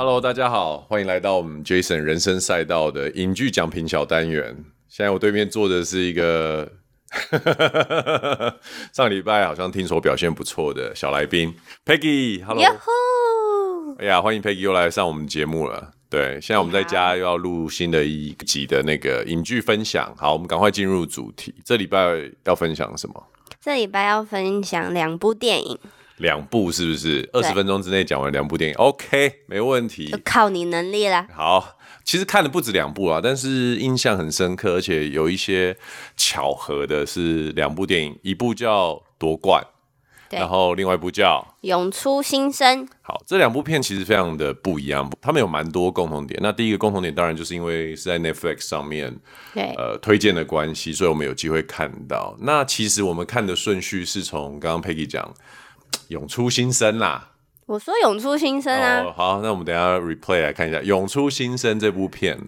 Hello，大家好，欢迎来到我们 Jason 人生赛道的影剧讲评小单元。现在我对面坐的是一个 上礼拜好像听说表现不错的小来宾 Peggy。Hello，哎呀，欢迎 Peggy 又来上我们节目了。对，现在我们在家又要录新的一集的那个影剧分享。好，我们赶快进入主题。这礼拜要分享什么？这礼拜要分享两部电影。两部是不是？二十分钟之内讲完两部电影，OK，没问题。就靠你能力啦。好，其实看的不止两部啊，但是印象很深刻，而且有一些巧合的是两部电影，一部叫《夺冠》。然后另外一部叫《涌出新生》。好，这两部片其实非常的不一样，他们有蛮多共同点。那第一个共同点当然就是因为是在 Netflix 上面，对，呃，推荐的关系，所以我们有机会看到。那其实我们看的顺序是从刚刚 Peggy 讲《涌出新生》啦。我说《涌出新生》啊。哦，好，那我们等一下 replay 来看一下《涌出新生》这部片。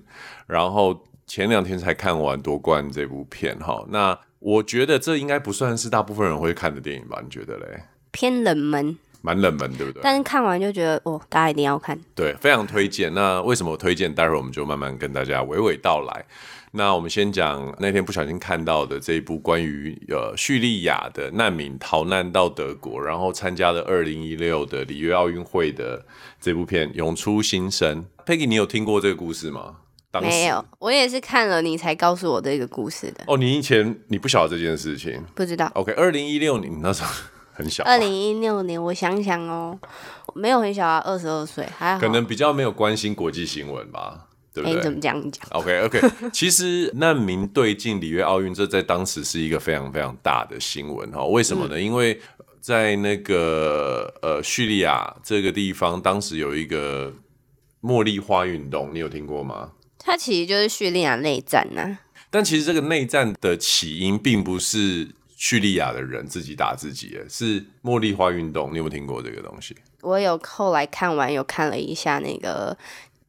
然后前两天才看完《夺冠》这部片，哈，那。我觉得这应该不算是大部分人会看的电影吧？你觉得嘞？偏冷门，蛮冷门，对不对？但是看完就觉得，哦，大家一定要看。对，非常推荐。那为什么我推荐？待会儿我们就慢慢跟大家娓娓道来。那我们先讲那天不小心看到的这一部关于呃叙利亚的难民逃难到德国，然后参加了二零一六的里约奥运会的这部片《涌出新生》。Peggy，你有听过这个故事吗？没有，我也是看了你才告诉我这个故事的。哦，你以前你不晓得这件事情？不知道。OK，二零一六年那时候很小。二零一六年，我想想哦，没有很小啊，二十二岁，还好。可能比较没有关心国际新闻吧，对不对？欸、你怎么这样讲？OK OK，其实难民对进里约奥运，这在当时是一个非常非常大的新闻哈。为什么呢？嗯、因为在那个呃叙利亚这个地方，当时有一个茉莉花运动，你有听过吗？它其实就是叙利亚内战呐、啊，但其实这个内战的起因并不是叙利亚的人自己打自己，是茉莉花运动。你有没有听过这个东西？我有后来看完，有看了一下那个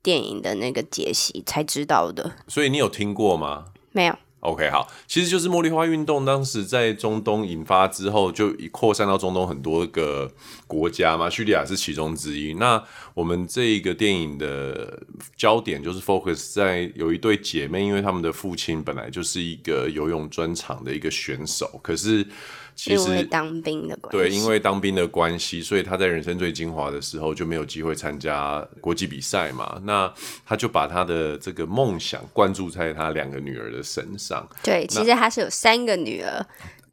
电影的那个解析，才知道的。所以你有听过吗？没有。OK，好，其实就是茉莉花运动，当时在中东引发之后，就扩散到中东很多个国家嘛，叙利亚是其中之一。那我们这一个电影的焦点就是 focus 在有一对姐妹，因为他们的父亲本来就是一个游泳专长的一个选手，可是。其实因为当兵的关系，对，因为当兵的关系，所以他在人生最精华的时候就没有机会参加国际比赛嘛。那他就把他的这个梦想灌注在他两个女儿的身上。对，其实他是有三个女儿，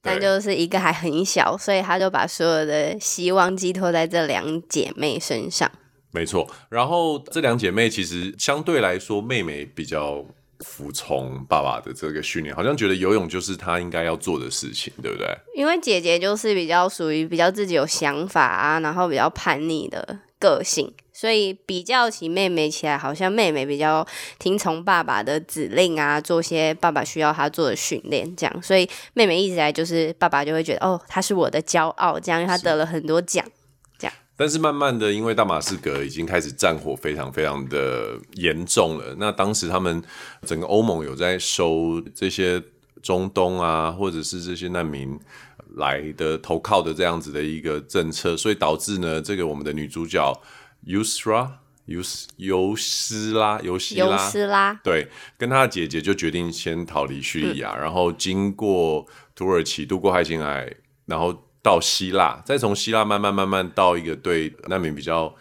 但就是一个还很小，所以他就把所有的希望寄托在这两姐妹身上。没错，然后这两姐妹其实相对来说，妹妹比较。服从爸爸的这个训练，好像觉得游泳就是他应该要做的事情，对不对？因为姐姐就是比较属于比较自己有想法啊，然后比较叛逆的个性，所以比较起妹妹起来，好像妹妹比较听从爸爸的指令啊，做些爸爸需要她做的训练，这样，所以妹妹一直来就是爸爸就会觉得哦，她是我的骄傲，这样，因为她得了很多奖。但是慢慢的，因为大马士革已经开始战火非常非常的严重了。那当时他们整个欧盟有在收这些中东啊，或者是这些难民来的投靠的这样子的一个政策，所以导致呢，这个我们的女主角 Yusra 尤斯尤斯拉尤西拉，尤斯拉对，跟她的姐姐就决定先逃离叙利亚，嗯，然后经过土耳其渡过海辛海，然后。到希腊，再从希腊慢慢慢慢到一个对难民比较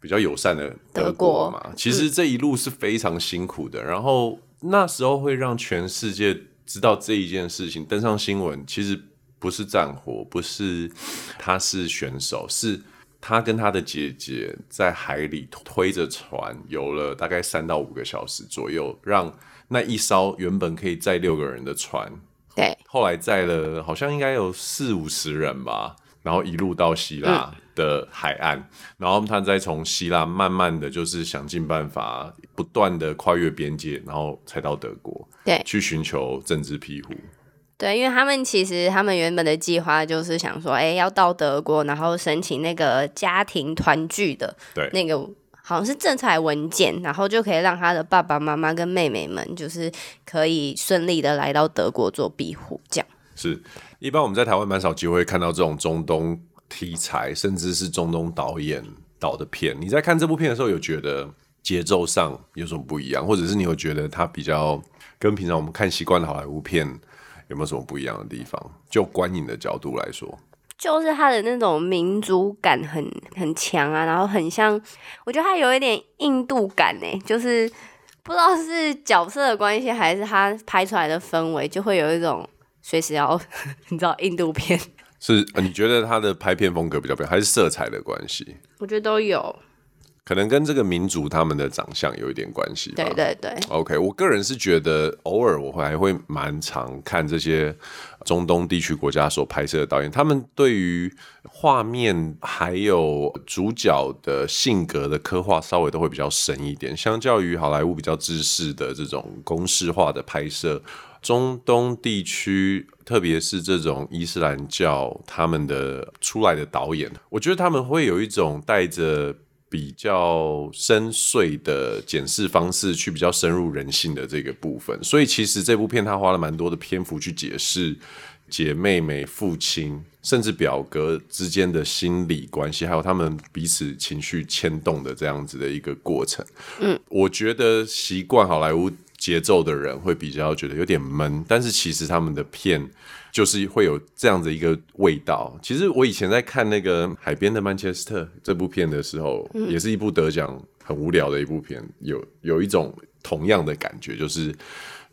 比较友善的德国嘛。其实这一路是非常辛苦的。嗯。然后那时候会让全世界知道这一件事情，登上新闻。其实不是战火，不是他是选手，是他跟他的姐姐在海里推着船游了大概三到五个小时左右，让那一艘原本可以载六个人的船。对，后来载了好像应该有四五十人吧，然后一路到希腊的海岸，嗯、然后他再从希腊慢慢的就是想尽办法，不断的跨越边界，然后才到德国，对，去寻求政治庇护。对，因为他们其实他们原本的计划就是想说，哎，要到德国，然后申请那个家庭团聚的，对，那个。好像是政策文件，然后就可以让他的爸爸妈妈跟妹妹们，就是可以顺利的来到德国做庇护。这样是一般我们在台湾蛮少机会看到这种中东题材，甚至是中东导演导的片。你在看这部片的时候，有觉得节奏上有什么不一样，或者是你有觉得它比较跟平常我们看习惯的好莱坞片有没有什么不一样的地方？就观影的角度来说。就是他的那种民族感很很强啊，然后很像，我觉得他有一点印度感呢，就是不知道是角色的关系，还是他拍出来的氛围，就会有一种随时要 你知道印度片。是，你觉得他的拍片风格比较不一样，还是色彩的关系？我觉得都有。可能跟这个民族他们的长相有一点关系。对对对。OK，我个人是觉得偶尔我还会蛮常看这些中东地区国家所拍摄的导演，他们对于画面还有主角的性格的刻画稍微都会比较深一点。相较于好莱坞比较知识的这种公式化的拍摄，中东地区特别是这种伊斯兰教他们的出来的导演，我觉得他们会有一种带着。比较深邃的检视方式，去比较深入人性的这个部分，所以其实这部片他花了蛮多的篇幅去解释姐妹妹、父亲甚至表哥之间的心理关系，还有他们彼此情绪牵动的这样子的一个过程。嗯，我觉得习惯好莱坞节奏的人会比较觉得有点闷，但是其实他们的片。就是会有这样的一个味道。其实我以前在看那个《海边的曼彻斯特》这部片的时候，嗯、也是一部得奖很无聊的一部片，有有一种同样的感觉，就是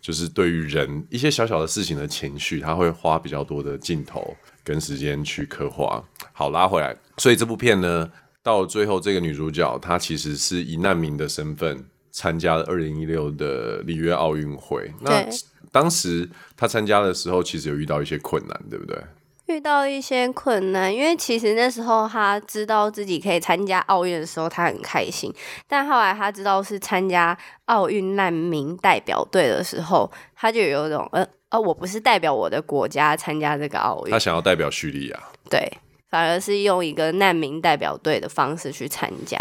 就是对于人一些小小的事情的情绪，他会花比较多的镜头跟时间去刻画。好，拉回来，所以这部片呢，到最后这个女主角她其实是以难民的身份参加了二零一六的里约奥运会。那当时他参加的时候，其实有遇到一些困难，对不对？遇到一些困难，因为其实那时候他知道自己可以参加奥运的时候，他很开心。但后来他知道是参加奥运难民代表队的时候，他就有一种呃呃，我不是代表我的国家参加这个奥运，他想要代表叙利亚，对，反而是用一个难民代表队的方式去参加。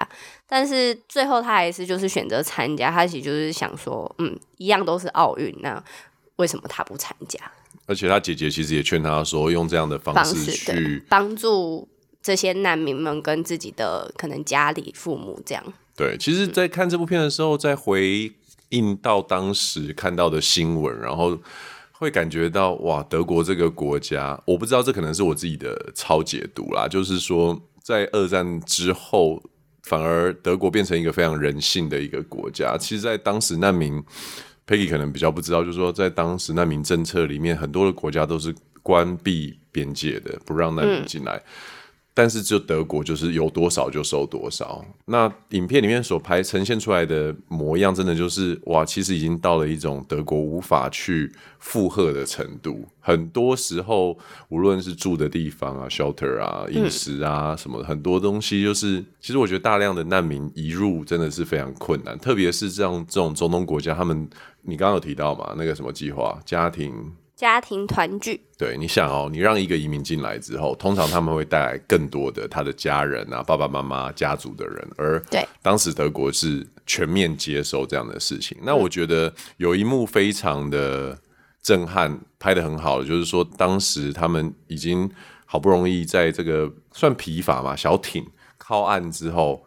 但是最后他还是就是选择参加，他其实就是想说，嗯，一样都是奥运那。为什么他不参加？而且他姐姐其实也劝他说，用这样的方式去帮助这些难民们跟自己的可能家里父母这样。对，其实，在看这部片的时候，在回应到当时看到的新闻，然后会感觉到哇，德国这个国家，我不知道这可能是我自己的超解读啦，就是说，在二战之后，反而德国变成一个非常人性的一个国家。其实，在当时难民。Peggy 可能比较不知道，就是说，在当时难民政策里面，很多的国家都是关闭边界的，不让难民进来。嗯但是就德国就是有多少就收多少。那影片里面所拍呈现出来的模样，真的就是哇，其实已经到了一种德国无法去负荷的程度。很多时候，无论是住的地方啊、shelter 啊、饮食啊什么，很多东西就是，其实我觉得大量的难民移入真的是非常困难，特别是这样这种中东国家，他们你刚刚有提到嘛，那个什么计划，家庭。家庭团聚，对，你想哦，你让一个移民进来之后，通常他们会带来更多的他的家人啊，爸爸妈妈、家族的人，而对当时德国是全面接受这样的事情。那我觉得有一幕非常的震撼，拍的很好，就是说当时他们已经好不容易在这个算疲乏嘛，小艇靠岸之后。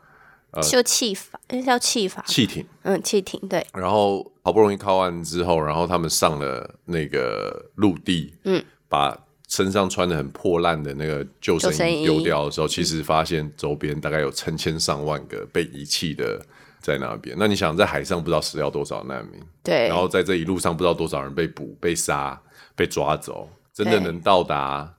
呃，就气筏，那叫气筏，汽艇，嗯，汽艇，对。然后好不容易靠岸之后，然后他们上了那个陆地，嗯，把身上穿的很破烂的那个救生衣丢掉的时候，其实发现周边大概有成千上万个被遗弃的在那边。那你想，在海上不知道死掉多少难民，对。然后在这一路上不知道多少人被捕、被杀、被抓走，真的能到达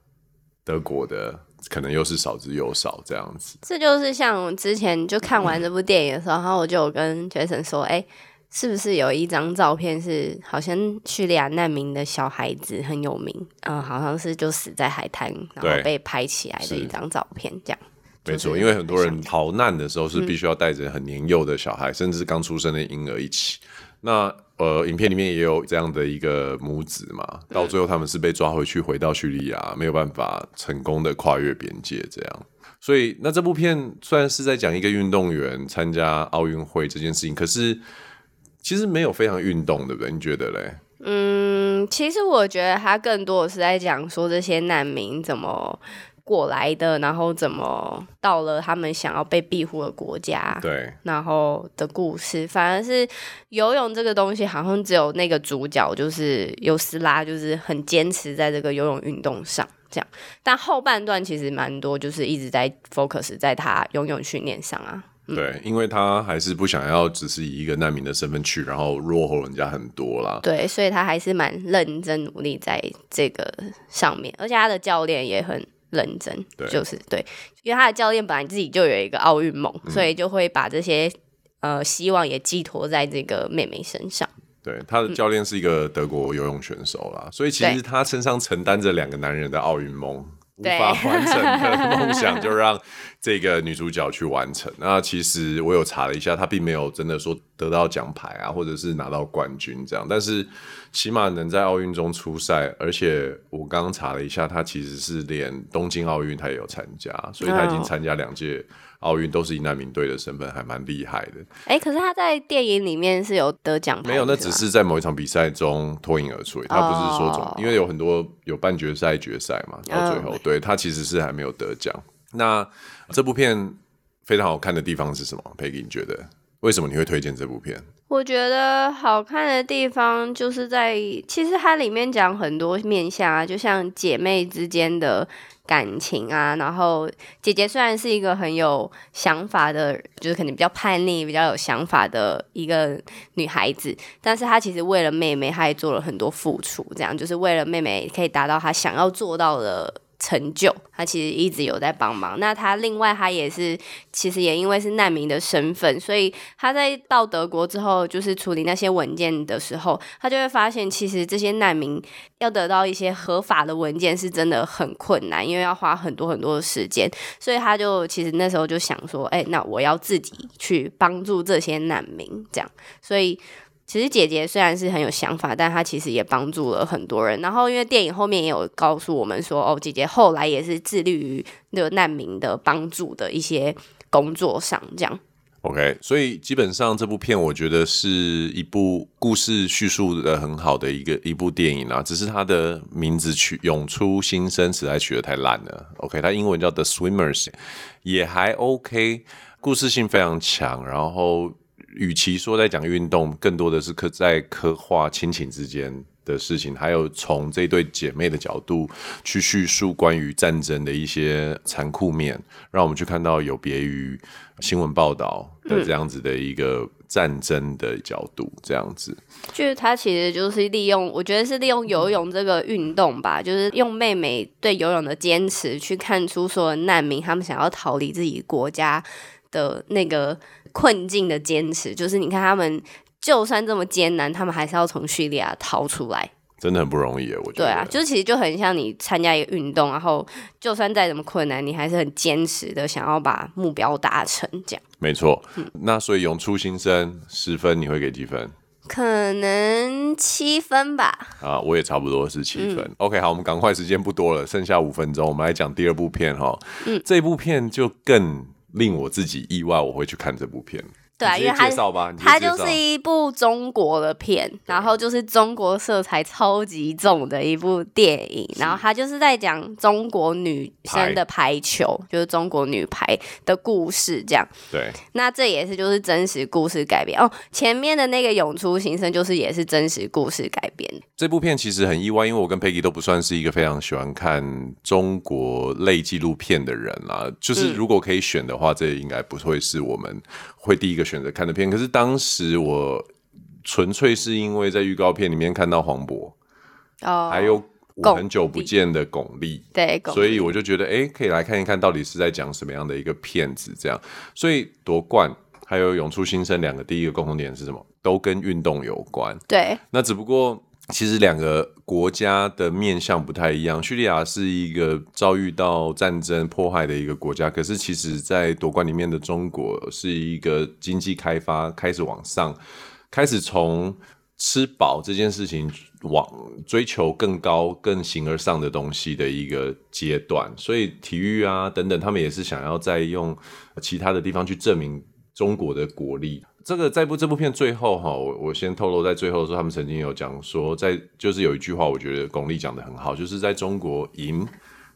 德国的。可能又是少之又少这样子，这就是像之前就看完这部电影的时候，嗯、然后我就有跟 Jason 说，哎、欸，是不是有一张照片是好像叙利亚难民的小孩子很有名，嗯，好像是就死在海滩，然后被拍起来的一张照片，这样。没错，因为很多人逃难的时候是必须要带着很年幼的小孩，嗯、甚至刚出生的婴儿一起。那呃，影片里面也有这样的一个母子嘛，到最后他们是被抓回去，回到叙利亚，没有办法成功的跨越边界，这样。所以，那这部片虽然是在讲一个运动员参加奥运会这件事情，可是其实没有非常运动，对不对？你觉得嘞？嗯，其实我觉得他更多的是在讲说这些难民怎么过来的，然后怎么到了他们想要被庇护的国家，对，然后的故事，反而是游泳这个东西，好像只有那个主角就是尤斯拉，就是很坚持在这个游泳运动上，这样。但后半段其实蛮多，就是一直在 focus 在他游泳训练上啊。嗯、对，因为他还是不想要只是以一个难民的身份去，然后落后人家很多啦。对，所以他还是蛮认真努力在这个上面，而且他的教练也很认真，就是对，因为他的教练本来自己就有一个奥运梦，嗯、所以就会把这些呃希望也寄托在这个妹妹身上。对，他的教练是一个德国游泳选手啦，嗯、所以其实他身上承担着两个男人的奥运梦。无法完成的 梦想，就让这个女主角去完成。那其实我有查了一下，她并没有真的说得到奖牌啊，或者是拿到冠军这样。但是起码能在奥运中出赛，而且我刚刚查了一下，她其实是连东京奥运她也有参加，所以她已经参加两届。奥运都是以难民队的身份，还蛮厉害的。哎、欸，可是他在电影里面是有得奖牌，没有？那只是在某一场比赛中脱颖而出，他不是说总，oh. 因为有很多有半决赛、决赛嘛，到最后，oh. 对他其实是还没有得奖。那这部片非常好看的地方是什么？Peggy，你觉得为什么你会推荐这部片？我觉得好看的地方就是在，其实它里面讲很多面向啊，就像姐妹之间的。感情啊，然后姐姐虽然是一个很有想法的，就是可能比较叛逆、比较有想法的一个女孩子，但是她其实为了妹妹，她也做了很多付出，这样就是为了妹妹可以达到她想要做到的。成就，他其实一直有在帮忙。那他另外，他也是其实也因为是难民的身份，所以他在到德国之后，就是处理那些文件的时候，他就会发现，其实这些难民要得到一些合法的文件是真的很困难，因为要花很多很多的时间。所以他就其实那时候就想说，哎，那我要自己去帮助这些难民，这样。所以。其实姐姐虽然是很有想法，但她其实也帮助了很多人。然后因为电影后面也有告诉我们说，哦，姐姐后来也是致力于那个难民的帮助的一些工作上，这样。OK，所以基本上这部片我觉得是一部故事叙述的很好的一个一部电影啊，只是它的名字取“涌出新生”实在取得太烂了。OK，它英文叫《The Swimmers》，也还 OK，故事性非常强，然后。与其说在讲运动，更多的是刻在刻画亲情之间的事情，还有从这对姐妹的角度去叙述关于战争的一些残酷面，让我们去看到有别于新闻报道的这样子的一个战争的角度，这样子。就是他其实就是利用，我觉得是利用游泳这个运动吧，就是用妹妹对游泳的坚持，去看出所有难民他们想要逃离自己国家的那个。困境的坚持，就是你看他们，就算这么艰难，他们还是要从叙利亚逃出来，真的很不容易啊！我觉得，对啊，就是其实就很像你参加一个运动，然后就算再怎么困难，你还是很坚持的想要把目标达成，这样。没错，嗯，那所以涌出新生十分，你会给几分？可能七分吧。啊，我也差不多是七分。嗯，OK，好，我们赶快，时间不多了，剩下五分钟，我们来讲第二部片哈。嗯，这部片就更。令我自己意外，我会去看这部片。对啊，因为它它就是一部中国的片，然后就是中国色彩超级重的一部电影，然后它就是在讲中国女生的排球，排就是中国女排的故事，这样。对，那这也是就是真实故事改编哦。前面的那个涌出新生就是也是真实故事改编。这部片其实很意外，因为我跟 Peggy 都不算是一个非常喜欢看中国类纪录片的人啦。就是如果可以选的话，嗯、这应该不会是我们会第一个选择看的片，可是当时我纯粹是因为在预告片里面看到黄渤，哦，还有我很久不见的巩俐，对，所以我就觉得，哎，可以来看一看到底是在讲什么样的一个片子，这样。所以夺冠还有涌出新生两个第一个共同点是什么？都跟运动有关。对，那只不过。其实两个国家的面向不太一样。叙利亚是一个遭遇到战争迫害的一个国家，可是其实，在夺冠里面的中国是一个经济开发开始往上，开始从吃饱这件事情往追求更高、更形而上的东西的一个阶段。所以体育啊等等，他们也是想要再用其他的地方去证明中国的国力。这个在部这部片最后哈，我我先透露在最后的时候，他们曾经有讲说，在就是有一句话，我觉得巩俐讲得很好，就是在中国赢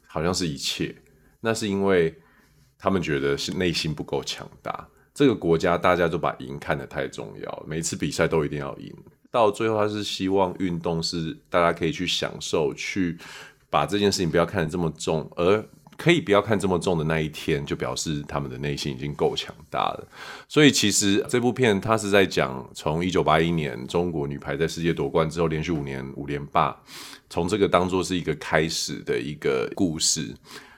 好像是一切，那是因为他们觉得是内心不够强大。这个国家大家都把赢看得太重要，每次比赛都一定要赢。到最后，他是希望运动是大家可以去享受，去把这件事情不要看得这么重，而可以不要看这么重的那一天，就表示他们的内心已经够强大了。所以，其实这部片它是在讲从一九八一年中国女排在世界夺冠之后，连续五年五连霸，从这个当做是一个开始的一个故事。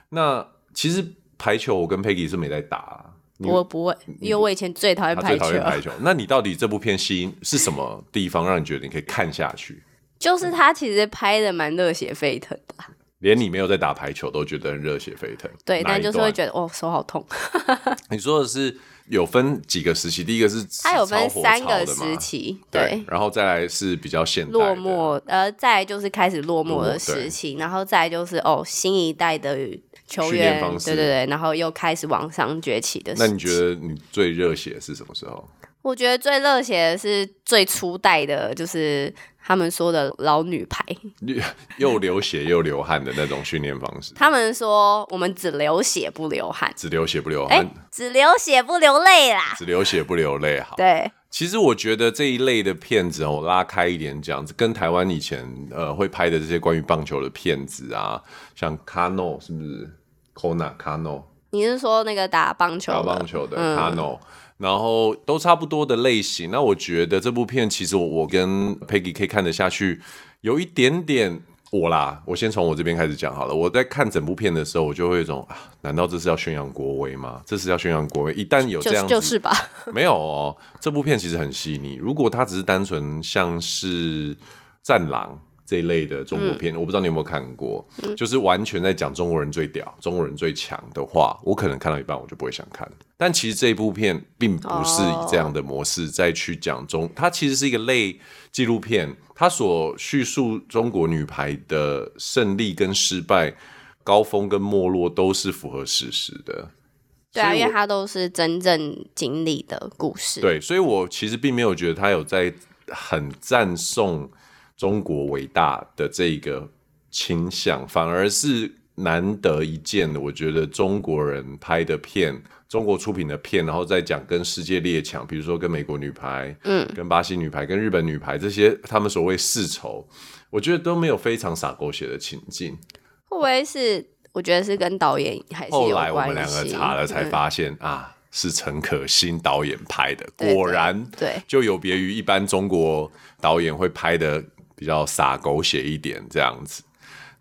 那其实排球，我跟 Peggy 是没在打。我不会，因为我以前最讨厌排球。最讨厌排球。那你到底这部片吸引是什么地方让你觉得你可以看下去？就是他其实拍的蛮热血沸腾的，连你没有在打排球都觉得很热血沸腾。对，但就是会觉得哦，手好痛。你说的是有分几个时期？第一个是它有分三个时期，对，对，然后再来是比较现代落寞，呃，再来就是开始落寞的时期，然后再来就是哦，新一代的。球员对对对，然后又开始往上崛起的。那你觉得你最热血是什么时候？我觉得最热血的是最初代的，就是他们说的老女排，又流血又流汗的那种训练方式。他们说我们只流血不流汗，只流血不流汗，只流血不流泪啦，只流血不流泪。好，对。其实我觉得这一类的片子，我拉开一点讲，跟台湾以前呃会拍的这些关于棒球的片子啊，像《Kano》是不是？Kona Kano，你是说那个打棒球的？打棒球的 Kano，嗯，然后都差不多的类型。那我觉得这部片其实我我跟 Peggy 可以看得下去，有一点点我啦。我先从我这边开始讲好了。我在看整部片的时候，我就会有一种啊，难道这是要宣扬国威吗？这是要宣扬国威？一旦有这样子，就，就是吧？没有哦，这部片其实很细腻。如果它只是单纯像是战狼。这一类的中国片，嗯，我不知道你有没有看过，嗯，就是完全在讲中国人最屌，中国人最强的话，我可能看到一半我就不会想看。但其实这一部片并不是以这样的模式再去讲中，哦，它其实是一个类纪录片，它所叙述中国女排的胜利跟失败、高峰跟没落都是符合事实的。对啊，因为它都是真正经历的故事。对，所以我其实并没有觉得他有在很赞颂。中国伟大的这个倾向，反而是难得一见的。我觉得中国人拍的片，中国出品的片，然后再讲跟世界列强，比如说跟美国女排，嗯，跟巴西女排，跟日本女排这些，他们所谓世仇，我觉得都没有非常洒狗血的情境。会不会是？我觉得是跟导演还是有。后来我们两个查了才发现、嗯、啊，是陈可辛导演拍的。果然，对，就有别于一般中国导演会拍的。比较洒狗血一点这样子，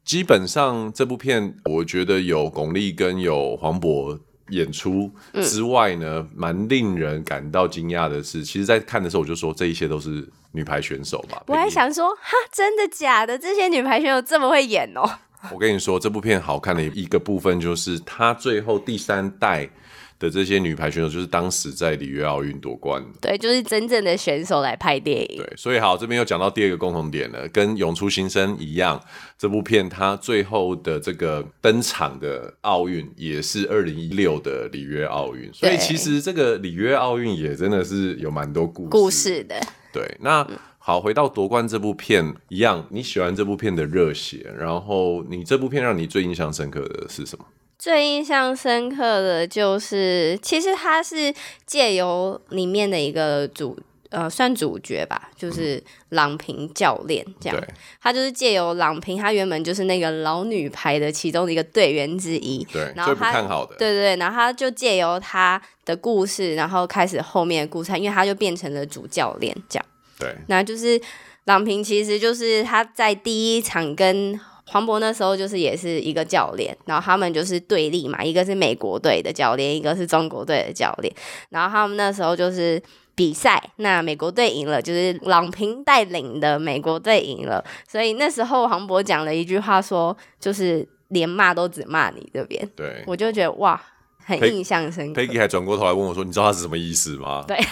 基本上这部片我觉得有巩俐跟有黄渤演出之外呢，蛮、嗯、令人感到惊讶的是，其实，在看的时候我就说这一些都是女排选手吧。我还想说，哈，真的假的？这些女排选手这么会演哦？我跟你说，这部片好看的一个部分就是她最后第三代。的这些女排选手就是当时在里约奥运夺冠，对，就是真正的选手来拍电影。对，所以好，这边又讲到第二个共同点了，跟《勇出新生》一样，这部片它最后的这个登场的奥运也是二零一六的里约奥运，所以其实这个里约奥运也真的是有蛮多故事故事的。对，那好，回到夺冠这部片一样，你喜欢这部片的热血，然后你这部片让你最印象深刻的是什么？最印象深刻的就是，其实他是借由里面的一个主呃，算主角吧，就是郎平教练这样。他就是借由郎平，他原本就是那个老女排的其中的一个队员之一。对，然后他看好的。对对对，然后他就借由他的故事，然后开始后面的故事，因为他就变成了主教练这样。对，那就是郎平，其实就是他在第一场跟。黄渤那时候就是也是一个教练，然后他们就是对立嘛，一个是美国队的教练，一个是中国队的教练，然后他们那时候就是比赛，那美国队赢了，就是郎平带领的美国队赢了，所以那时候黄渤讲了一句话说，就是连骂都只骂你这边，对，我就觉得哇，很印象深刻。Peggy 还转过头来问我说，你知道他是什么意思吗？对。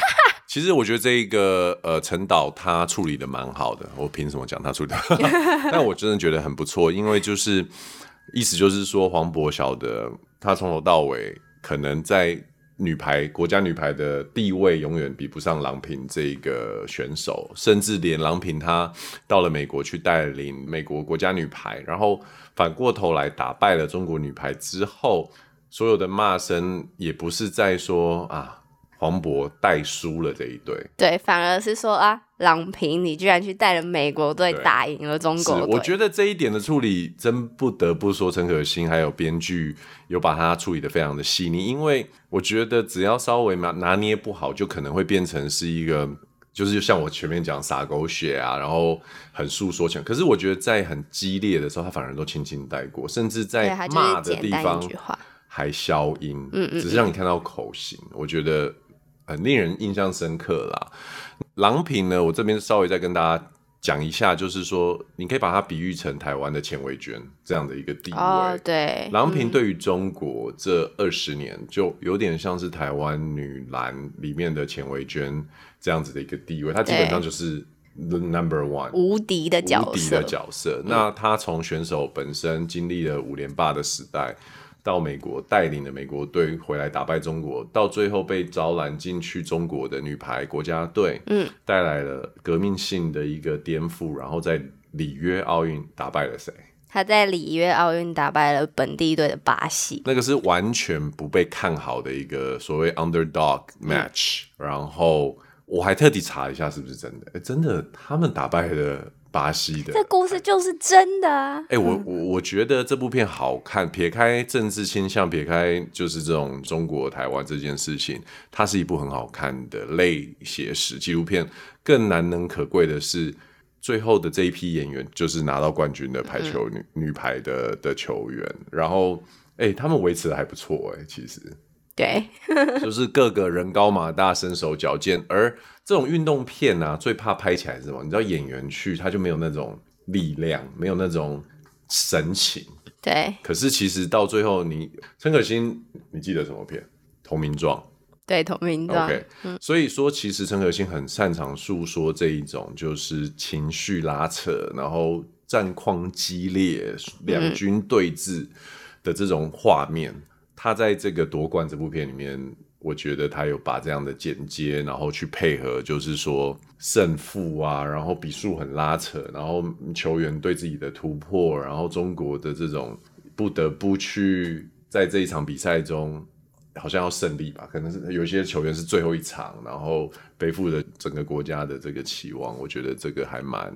其实我觉得这一个呃陈导他处理的蛮好的，我凭什么讲他处理的？但我真的觉得很不错，因为就是意思就是说黄渤晓得他从头到尾可能在女排国家女排的地位永远比不上郎平这个选手，甚至连郎平她到了美国去带领美国国家女排，然后反过头来打败了中国女排之后，所有的骂声也不是在说啊。黄渤带输了这一队，对，反而是说啊，郎平你居然去带了美国队打赢了中国队。我觉得这一点的处理，真不得不说陈可辛还有编剧有把它处理的非常的细腻，因为我觉得只要稍微拿拿捏不好，就可能会变成是一个，就是像我前面讲撒狗血啊，然后很诉说强。可是我觉得在很激烈的时候，他反而都轻轻带过，甚至在骂的地方还消音，嗯嗯，只是让你看到口型，我觉得。很令人印象深刻啦，郎平呢，我这边稍微再跟大家讲一下，就是说，你可以把它比喻成台湾的钱维娟这样的一个地位。哦、对，郎平对于中国这二十年，就有点像是台湾女篮里面的钱维娟这样子的一个地位，她基本上就是 the number one 无敌的角色。无敌的角色。嗯、那她从选手本身经历了五连霸的时代。到美国带领的美国队回来打败中国，到最后被招揽进去中国的女排国家队，嗯，带来了革命性的一个颠覆，然后在里约奥运打败了谁？他在里约奥运打败了本地队的巴西，那个是完全不被看好的一个所谓 underdog match，嗯，然后我还特地查一下是不是真的，欸，真的他们打败了。巴西的，这故事就是真的啊！哎、欸，我我我觉得这部片好看，撇开政治倾向，撇开就是这种中国台湾这件事情，它是一部很好看的类写实纪录片。更难能可贵的是，最后的这一批演员就是拿到冠军的排球女、嗯、女排的的球员，然后哎、欸，他们维持的还不错哎，其实。对，就是各个人高马大、身手矫健，而这种运动片啊，最怕拍起来是什么？你知道演员去他就没有那种力量，没有那种神情。对。可是其实到最后你，你陈可辛，你记得什么片？《投名状》。对，《投名状》。OK，嗯。所以说，其实陈可辛很擅长诉说这一种就是情绪拉扯，然后战况激烈、两军对峙的这种画面。嗯他在这个夺冠这部片里面，我觉得他有把这样的剪接，然后去配合，就是说胜负啊，然后比数很拉扯，然后球员对自己的突破，然后中国的这种不得不去在这一场比赛中好像要胜利吧，可能是有些球员是最后一场，然后背负着整个国家的这个期望，我觉得这个还蛮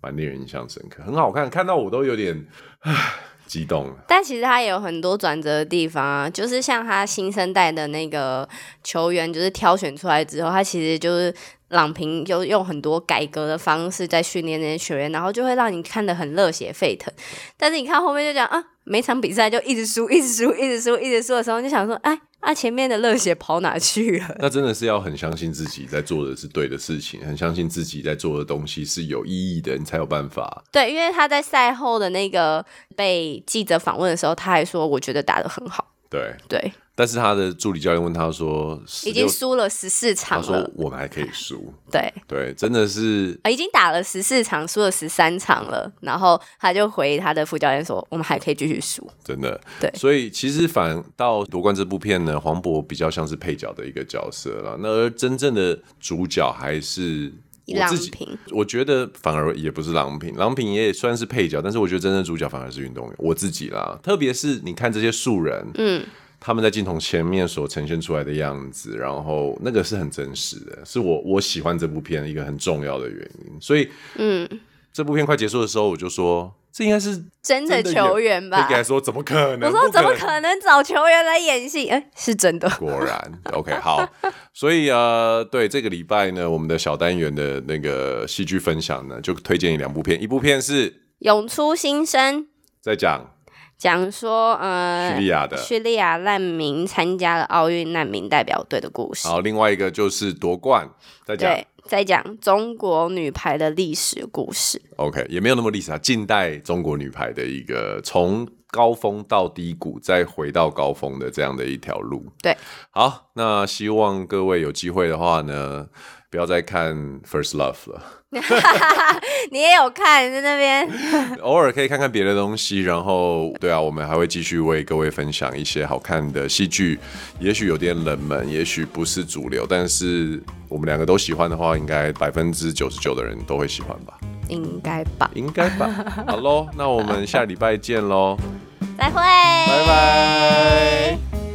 蛮令人印象深刻，很好看，看到我都有点唉。激动，但其实他也有很多转折的地方啊，就是像他新生代的那个球员，就是挑选出来之后，他其实就是郎平就用很多改革的方式在训练那些球员，然后就会让你看得很热血沸腾。但是你看后面就讲啊，每场比赛就一直输，一直输，一直输，一直输的时候，就想说，哎。啊，前面的热血跑哪去了？那真的是要很相信自己在做的是对的事情，很相信自己在做的东西是有意义的，你才有办法。对，因为他在赛后的那个被记者访问的时候，他还说：“我觉得打得很好。”对对。但是他的助理教练问他说：“已经输了十四场了。”他说：“我们还可以输。”对对，真的是已经打了十四场，输了十三场了。然后他就回他的副教练说：“我们还可以继续输。”真的对，所以其实反倒夺冠这部片呢，黄渤比较像是配角的一个角色了。那而真正的主角还是我自己。郎平。我觉得反而也不是郎平，郎平也算是配角，但是我觉得真正主角反而是运动员。我自己啦，特别是你看这些素人，嗯。他们在镜头前面所呈现出来的样子，然后那个是很真实的，是我我喜欢这部片的一个很重要的原因。所以，嗯，这部片快结束的时候，我就说这应该是真的球员吧？应该说怎么可能？我说怎么可能找球员来演戏？哎、欸，是真的。果然，OK，好。所以呃，对这个礼拜呢，我们的小单元的那个戏剧分享呢，就推荐你两部片，一部片是《涌出新生》，再讲。讲说，呃，叙利亚的叙利亚难民参加了奥运难民代表队的故事。好，另外一个就是夺冠，再讲，对，再讲中国女排的历史故事。OK，也没有那么历史啊，近代中国女排的一个从高峰到低谷，再回到高峰的这样的一条路。对，好，那希望各位有机会的话呢。不要再看 First Love 了。你也有看在那边？偶尔可以看看别的东西，然后对啊，我们还会继续为各位分享一些好看的戏剧，也许有点冷门，也许不是主流，但是我们两个都喜欢的话，应该百分之九十九的人都会喜欢吧？应该吧？应该吧？好喽，那我们下礼拜见喽，再会，拜拜。